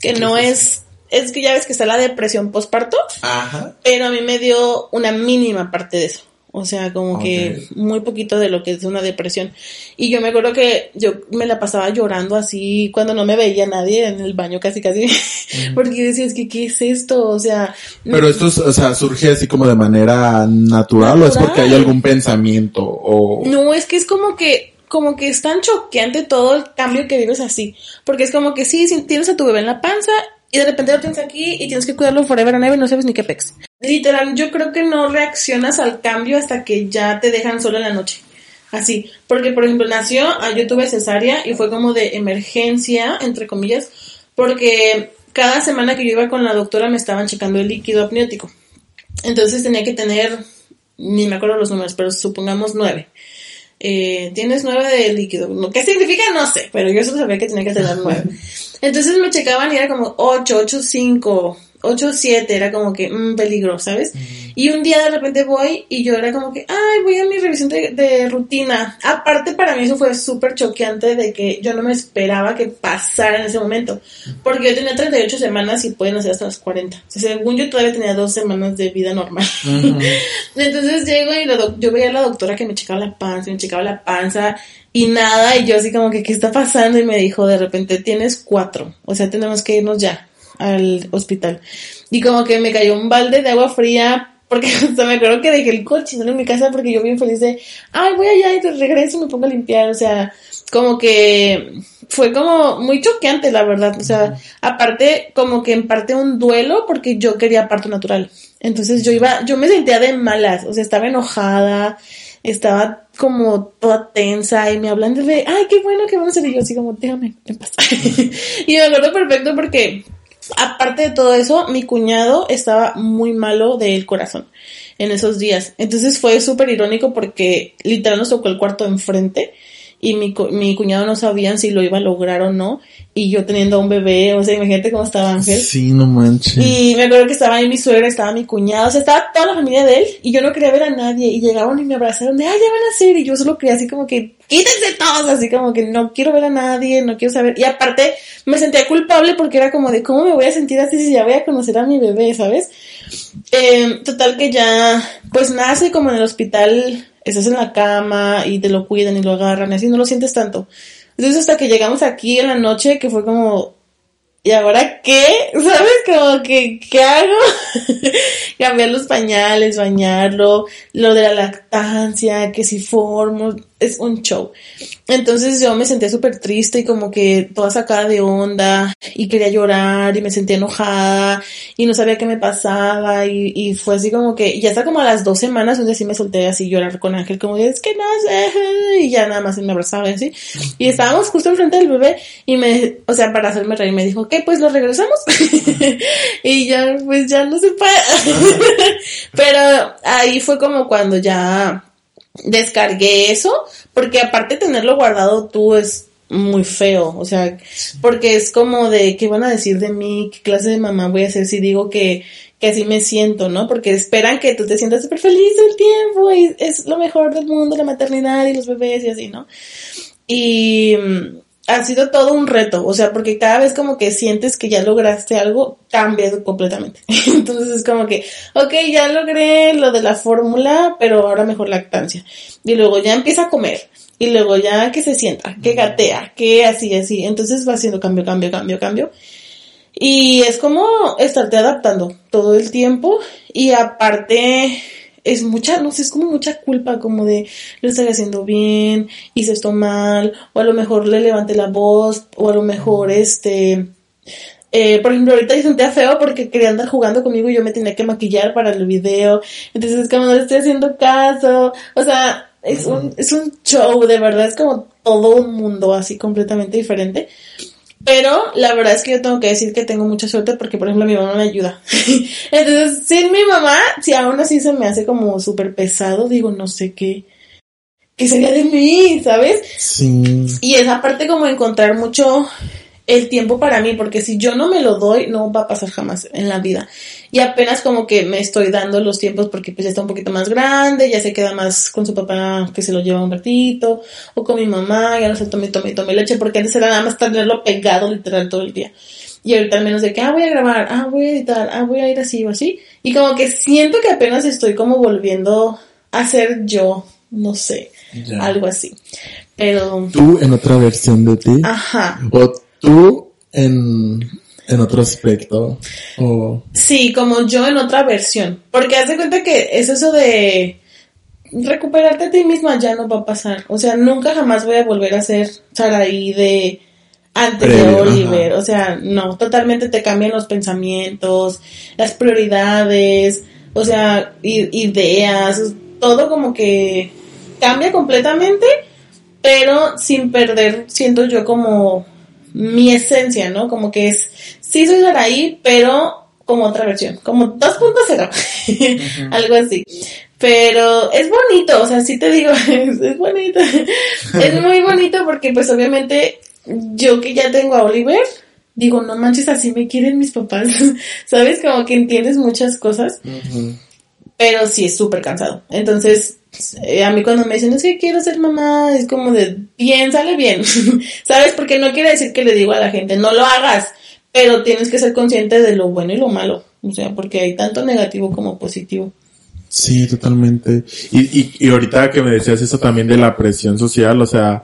que no es, es que ya ves que está la depresión postparto, Ajá. pero a mí me dio una mínima parte de eso O sea, como que muy poquito de lo que es una depresión. Y yo me acuerdo que yo me la pasaba llorando así cuando no me veía nadie en el baño casi casi. Porque decía, es que, ¿qué es esto? O sea...
Pero esto, o sea, surge así como de manera natural, o es porque hay algún pensamiento o...
No, es que es como que como que es tan choqueante todo el cambio que vives así. Porque es como que sí, tienes a tu bebé en la panza y de repente lo tienes aquí y tienes que cuidarlo forever and ever y no sabes ni qué pex. Literal, yo creo que no reaccionas al cambio hasta que ya te dejan solo en la noche. Así, porque por ejemplo nació, ah, yo tuve cesárea y fue como de emergencia, entre comillas, porque cada semana que yo iba con la doctora me estaban checando el líquido amniótico. Entonces tenía que tener, ni me acuerdo los números, pero supongamos nueve. Eh, tienes nueve de líquido. ¿Qué significa? No sé, pero yo solo sabía que tenía que tener nueve. Entonces me checaban y era como 8, 8, 5, 8, 7, era como que, mmm, peligro, ¿sabes? Y un día de repente voy y yo era como que, ay, voy a mi revisión de, rutina. Aparte para mí eso fue súper choqueante de que yo no me esperaba que pasara en ese momento. Porque yo tenía 38 semanas y pueden hacer hasta las 40. O sea, según yo todavía tenía dos semanas de vida normal. Entonces llego y yo veía a la doctora que me checaba la panza, me checaba la panza y nada, y yo así como que, ¿qué está pasando? Y me dijo, de repente tienes cuatro, o sea, tenemos que irnos ya al hospital. Y como que me cayó un balde de agua fría, porque hasta me acuerdo que dejé el coche en mi casa porque yo bien feliz de, ay, voy allá y te regreso y me pongo a limpiar, o sea, como que fue como muy choqueante, la verdad, o sea, aparte como que en parte un duelo porque yo quería parto natural. Entonces yo iba, yo me sentía de malas, o sea, estaba enojada, estaba como toda tensa y me hablan de, ay, qué bueno que vamos a hacer. Y yo así como, déjame en paz. y me acuerdo perfecto porque, aparte de todo eso, mi cuñado estaba muy malo del corazón en esos días. Entonces fue súper irónico porque literal nos tocó el cuarto enfrente y mi, mi cuñado no sabían si lo iba a lograr o no. Y yo teniendo un bebé, o sea, imagínate cómo estaba Ángel.
Sí, no manches.
Y me acuerdo que estaba ahí mi suegra, estaba mi cuñado, o sea, estaba toda la familia de él y yo no quería ver a nadie. Y llegaban y me abrazaron de, ay, ya van a ser. Y yo solo quería así como que, quítense todos, así como que no quiero ver a nadie, no quiero saber. Y aparte me sentía culpable porque era como de, ¿cómo me voy a sentir así si ya voy a conocer a mi bebé, ¿sabes? Eh, total que ya, pues nace como en el hospital estás en la cama y te lo cuidan y lo agarran y así no lo sientes tanto. Entonces hasta que llegamos aquí en la noche que fue como, ¿y ahora qué? ¿Sabes? Como que, ¿qué hago? Cambiar los pañales, bañarlo, lo de la lactancia, que si formo, es un show. Entonces yo me sentía súper triste y como que toda sacada de onda y quería llorar y me sentía enojada y no sabía qué me pasaba y, y fue así como que ya hasta como a las dos semanas donde sí me solté así llorar con Ángel como es que no sé y ya nada más me abrazaba y así y estábamos justo enfrente del bebé y me, o sea para hacerme reír me dijo ¿qué? Pues lo regresamos y ya pues ya no se puede pero ahí fue como cuando ya descargué eso, porque aparte tenerlo guardado tú es muy feo, o sea, porque es como de qué van a decir de mí, qué clase de mamá voy a ser si digo que, que así me siento, ¿no? Porque esperan que tú te sientas súper feliz el tiempo y es lo mejor del mundo, la maternidad y los bebés y así, ¿no? Y ha sido todo un reto, o sea, porque cada vez como que sientes que ya lograste algo, cambia completamente. Entonces es como que, ok, ya logré lo de la fórmula, pero ahora mejor lactancia. Y luego ya empieza a comer. Y luego ya que se sienta, que gatea, que así, así. Entonces va haciendo cambio, cambio, cambio, cambio. Y es como estarte adaptando todo el tiempo. Y aparte, es mucha, no sé, es como mucha culpa, como de lo estoy haciendo bien, hice esto mal, o a lo mejor le levanté la voz, o a lo mejor este, eh, por ejemplo, ahorita yo sentía feo porque quería andar jugando conmigo y yo me tenía que maquillar para el video, entonces es como no le estoy haciendo caso, o sea, es un, es un show, de verdad, es como todo un mundo así completamente diferente. Pero la verdad es que yo tengo que decir que tengo mucha suerte porque, por ejemplo, mi mamá me ayuda. Entonces, sin mi mamá, si aún así se me hace como súper pesado, digo, no sé qué, qué sería de mí, ¿sabes? Sí. Y esa parte como encontrar mucho el tiempo para mí, porque si yo no me lo doy, no va a pasar jamás en la vida. Y apenas como que me estoy dando los tiempos porque pues ya está un poquito más grande, ya se queda más con su papá que se lo lleva un ratito, o con mi mamá, ya no se tome, tome, tome leche, porque antes era nada más tenerlo pegado literal todo el día. Y ahorita al menos de que, ah, voy a grabar, ah, voy a editar, ah, voy a ir así o así. Y como que siento que apenas estoy como volviendo hacer yo, no sé, algo así. Pero...
Tú en otra versión de ti. Ajá. O tú en, en otro aspecto. O...
Sí, como yo en otra versión. Porque haz de cuenta que es eso de recuperarte a ti misma ya no va a pasar. O sea, nunca jamás voy a volver a ser Saraí de antes de Oliver. O sea, no, totalmente te cambian los pensamientos, las prioridades, o sea, ideas, todo como que cambia completamente, pero sin perder, siento yo como mi esencia, ¿no? Como que es, sí soy Saraí, pero como otra versión, como 2.0, algo así. Pero es bonito, o sea, sí te digo, es, bonito. es muy bonito porque pues obviamente yo que ya tengo a Oliver, digo, no manches, así me quieren mis papás. ¿Sabes? Como que entiendes muchas cosas. Pero sí es súper cansado. Entonces, eh, a mí cuando me dicen, es que quiero ser mamá, es como de, bien, sale bien. ¿Sabes? Porque no quiere decir que le digo a la gente, no lo hagas. Pero tienes que ser consciente de lo bueno y lo malo. O sea, porque hay tanto negativo como positivo.
Sí, totalmente. Y, y, y ahorita que me decías eso también de la presión social, o sea,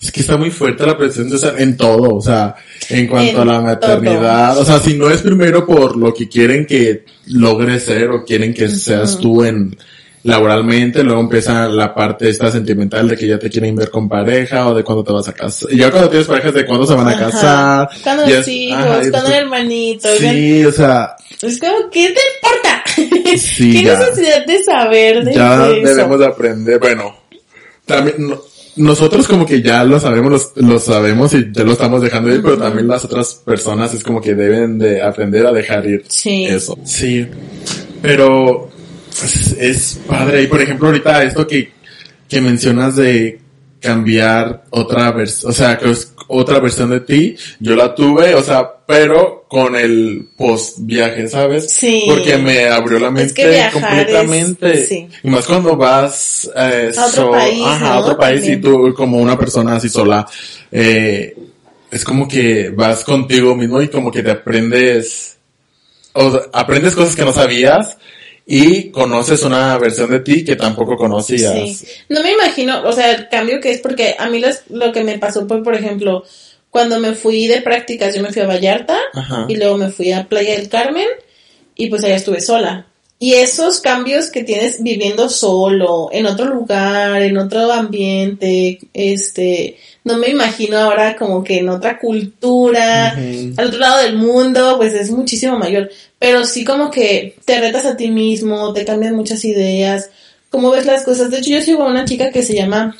es que está muy fuerte la presión social en todo, o sea, en cuanto a la maternidad, o sea, si no es primero por lo que quieren que logres ser o quieren que seas tú en laboralmente, luego empieza la parte esta sentimental de que ya te quieren ver con pareja o de cuándo te vas a casar. Y ya cuando tienes parejas de cuándo se van a casar.
Cuando los hijos, cuando el hermanito.
Sí, o sea.
Es como, ¿qué te importa? Sí, ¿Qué necesidad de saber de
Ya debemos de aprender, bueno, también, nosotros como que ya lo sabemos, lo, sabemos y ya lo estamos dejando ir, pero también las otras personas es como que deben de aprender a dejar ir sí. eso. Sí. Pero es, es padre. Y por ejemplo ahorita esto que, que mencionas de cambiar otra versión, o sea, que es otra versión de ti, yo la tuve, o sea, pero con el post viaje, ¿sabes? Sí. Porque me abrió la mente completamente. sí. Y más cuando vas
eh, a otro país,
ajá, a otro país y tú como una persona así sola, eh, es como que vas contigo mismo y como que te aprendes, o aprendes cosas que no sabías y conoces una versión de ti que tampoco conocías. Sí.
No me imagino, o sea, el cambio que es porque a mí lo que me pasó fue, por ejemplo, cuando me fui de prácticas, yo me fui a Vallarta y luego me fui a Playa del Carmen y pues allá estuve sola. Y esos cambios que tienes viviendo solo, en otro lugar, en otro ambiente, este, no me imagino ahora como que en otra cultura, al otro lado del mundo, pues es muchísimo mayor. Pero sí como que te retas a ti mismo, te cambian muchas ideas, cómo ves las cosas. De hecho, yo sigo a una chica que se llama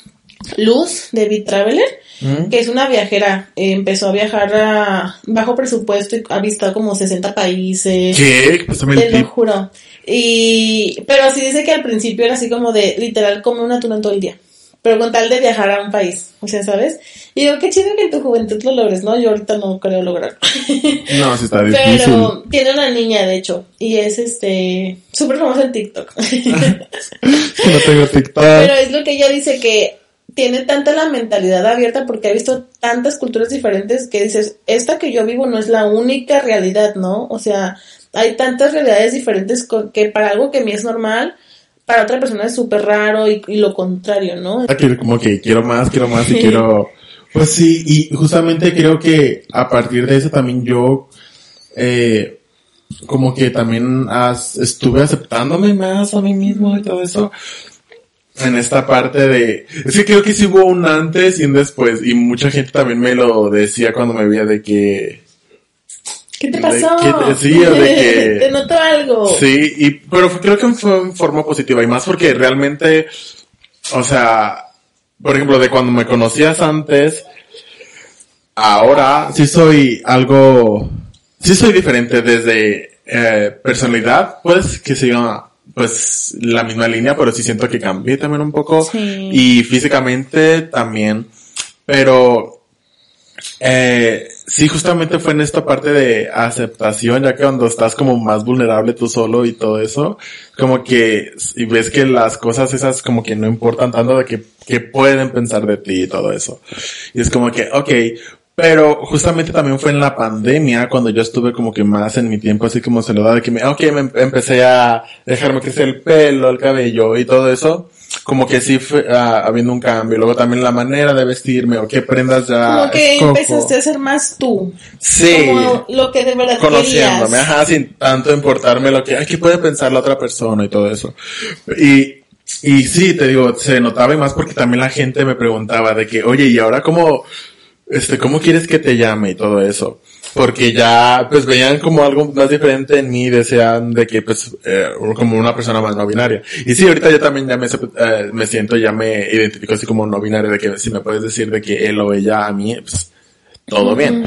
Luz de Beat Traveler, que es una viajera. empezó a viajar a bajo presupuesto y ha visitado como 60 países.
¿Qué?
Pues te lo juro. Y, pero sí dice que al principio era así como de literal come una tuna todo el día pero con tal de viajar a un país, o sea, ¿sabes? Y digo, qué chido que en tu juventud lo logres, ¿no? Yo ahorita no creo lograrlo.
No, sí está difícil.
Pero tiene una niña, de hecho, y es este, súper famosa en TikTok.
no tengo TikTok.
Pero es lo que ella dice que tiene tanta la mentalidad abierta porque ha visto tantas culturas diferentes que dices, esta que yo vivo no es la única realidad, ¿no? O sea, hay tantas realidades diferentes que para algo que a mí es normal, para otra persona es súper raro y, lo contrario, ¿no?
Como que quiero más, quiero más y quiero... Pues sí, y justamente creo que a partir de eso también yo, eh, como que también estuve aceptándome más a mí mismo y todo eso. En esta parte de, es que creo que sí hubo un antes y un después y mucha gente también me lo decía cuando me veía de que,
¿Qué te pasó?
sí, de que...
te noto algo.
Sí, y, pero creo que fue en forma positiva y más porque realmente, o sea, por ejemplo, de cuando me conocías antes, ahora sí soy algo, sí soy diferente desde eh, personalidad, pues que siga pues la misma línea, pero sí siento que cambié también un poco sí. y físicamente también, pero eh, sí, justamente fue en esta parte de aceptación, ya que cuando estás como más vulnerable tú solo y todo eso, como que, y ves que las cosas esas como que no importan tanto de que, que pueden pensar de ti y todo eso. Y es como que, ok, Pero justamente también fue en la pandemia cuando yo estuve como que más en mi tiempo así como celular, de que me, ok, me em, empecé a dejarme crecer el pelo, el cabello y todo eso. Como que sí fue ah, habiendo un cambio. Luego también la manera de vestirme o qué prendas ya.
Como que empezaste a ser más tú.
Sí.
Como lo que de verdad
Conociéndome, ajá, sin tanto importarme lo que, ay, ¿qué puede pensar la otra persona y todo eso? Y, y sí, te digo, se notaba y más porque también la gente me preguntaba de que, oye, ¿y ahora cómo, este, cómo quieres que te llame y todo eso? Porque ya, pues veían como algo más diferente en mí, desean de que, pues, eh, como una persona más no binaria. Y sí, ahorita yo también ya me, eh, me siento, ya me identifico así como no binario, de que si me puedes decir de que él o ella a mí, pues, todo bien.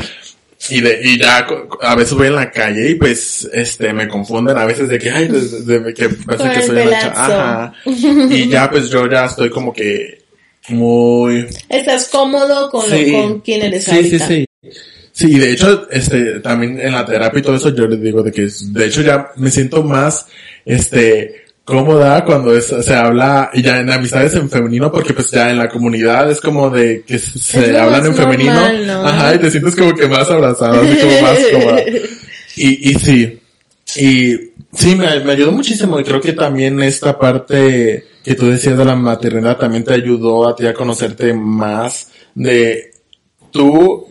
Y de, y ya a veces voy en la calle y pues, este, me confunden a veces de que, ay, de, de que parece que soy una Ajá. Y ya pues yo ya estoy como que muy...
Estás cómodo con, con quién eres
sí, Sí, sí, sí. de hecho, este, también en la terapia y todo eso yo les digo de que, de hecho ya me siento más, este, cómoda cuando se habla y ya en amistades en femenino porque pues ya en la comunidad es como de que se hablan en femenino. ajá y te sientes como que más abrazada así como más cómoda. Y, y sí. Y sí me, ayudó muchísimo y creo que también esta parte que tú decías de la maternidad también te ayudó a ti a conocerte más de tú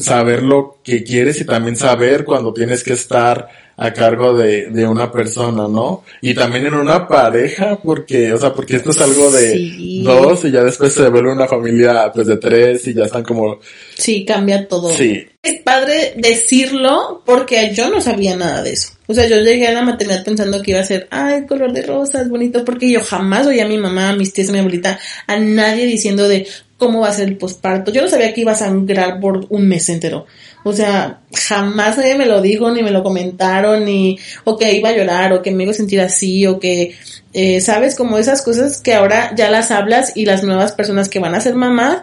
saber lo que quieres y también saber cuando tienes que estar a cargo de, de una persona, ¿no? Y también en una pareja, porque, o sea, porque esto es algo de dos y ya después se vuelve una familia pues de tres y ya están como...
Sí, cambia todo.
Sí.
Es padre decirlo porque yo no sabía nada de eso. O sea, yo llegué a la maternidad pensando que iba a ser, ay, color de rosa, es bonito, porque yo jamás oía a mi mamá, a mis tías, a mi abuelita, a nadie diciendo de cómo va a ser el posparto. Yo no sabía que iba a sangrar por un mes entero. O sea, jamás nadie me lo dijo, ni me lo comentaron, ni, o que iba a llorar, o que me iba a sentir así, o que, eh, sabes, como esas cosas que ahora ya las hablas y las nuevas personas que van a ser mamás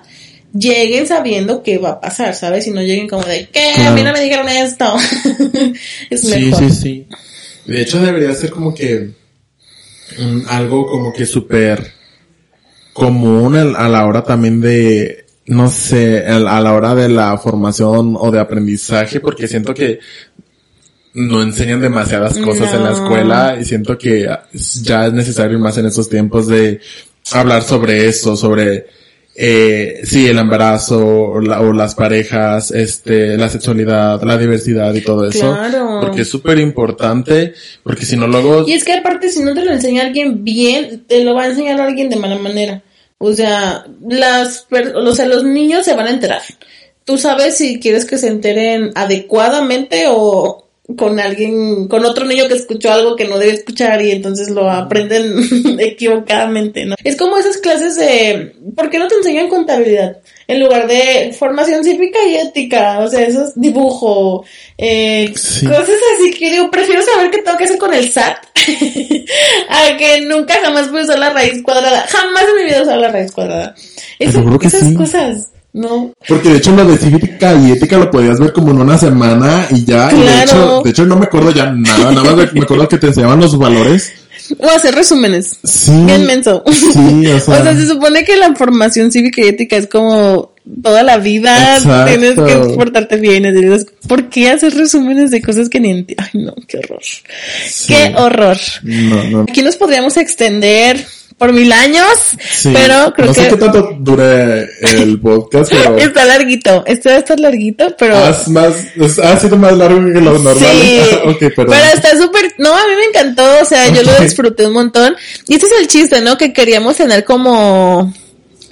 lleguen sabiendo qué va a pasar, ¿sabes? Y no lleguen como de, ¿qué? A mí no me dijeron esto. es mejor.
Sí, sí, sí. De hecho, debería ser como que algo como que súper común a la hora también de no sé, a la hora de la formación o de aprendizaje, porque siento que no enseñan demasiadas cosas en la escuela y siento que ya es necesario más en estos tiempos de hablar sobre eso, sobre eh, sí, el embarazo o, las parejas, este, la sexualidad, la diversidad y todo eso. Claro. Porque es súper importante, porque si no luego...
Y es que aparte si no te lo enseña alguien bien, te lo va a enseñar alguien de mala manera. O sea, las, o sea, los niños se van a enterar. Tú sabes si quieres que se enteren adecuadamente o con alguien, con otro niño que escuchó algo que no debe escuchar y entonces lo aprenden equivocadamente, ¿no? Es como esas clases de, ¿por qué no te enseñan contabilidad? En lugar de formación cívica y ética, o sea, eso es dibujo, eh, cosas así que digo, prefiero saber qué tengo que hacer con el SAT a que nunca jamás voy a usar la raíz cuadrada. Jamás en mi vida usado la raíz cuadrada. Eso, esas cosas. No.
Porque de hecho lo de cívica y ética lo podías ver como en una semana y ya. Y de hecho, de hecho no me acuerdo ya nada, nada más me acuerdo que te enseñaban los valores.
O hacer resúmenes.
Sí.
Bien menso.
Sí, o sea.
o sea, se supone que la formación cívica y ética es como toda la vida tienes que portarte bien. ¿Por qué hacer resúmenes de cosas que ni entiendes? Ay, no, qué horror. Qué horror.
No, no.
Aquí nos podríamos extender por mil años, pero creo que...
No sé qué tanto dure el podcast, pero...
está larguito, este va a estar larguito, pero...
más, ha sido más largo que lo normal.
Sí, pero... pero está súper... No, a mí me encantó, o sea, yo lo disfruté un montón. Y este es el chiste, ¿no? Que queríamos tener como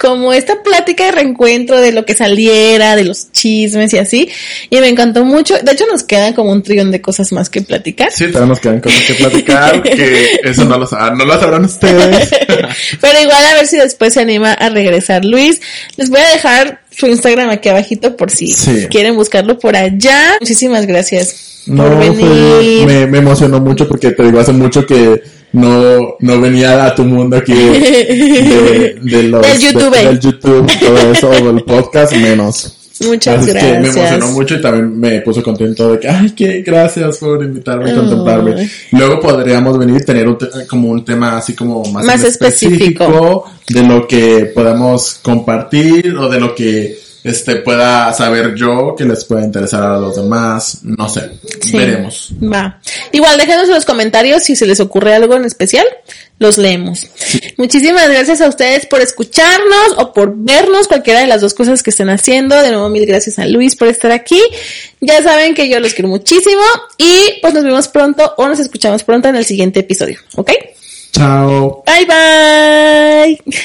como esta plática de reencuentro de lo que saliera, de los chismes y así. Y me encantó mucho. De hecho, nos quedan como un trillón de cosas más que platicar.
Sí, todavía nos quedan cosas que platicar, que eso no lo, no lo sabrán ustedes.
Pero igual a ver si después se anima a regresar Luis. Les voy a dejar su Instagram aquí abajito por si quieren buscarlo por allá. Muchísimas gracias. por venir.
me, me emocionó mucho porque te digo, hace mucho que no, no venía a tu mundo aquí de, de, los,
del YouTube.
del YouTube, todo eso, del podcast menos.
Muchas Así gracias.
Que me emocionó mucho y también me puso contento de que, ay, qué gracias por invitarme a contemplarme. Luego podríamos venir y tener como un tema así como más,
específico.
de lo que podamos compartir o de lo que este, pueda saber yo que les pueda interesar a los demás, no sé, veremos.
Va. Igual déjenos en los comentarios si se les ocurre algo en especial, los leemos. Muchísimas gracias a ustedes por escucharnos o por vernos, cualquiera de las dos cosas que estén haciendo. De nuevo, mil gracias a Luis por estar aquí. Ya saben que yo los quiero muchísimo y pues nos vemos pronto o nos escuchamos pronto en el siguiente episodio, ¿ok?
Chao.
Bye bye.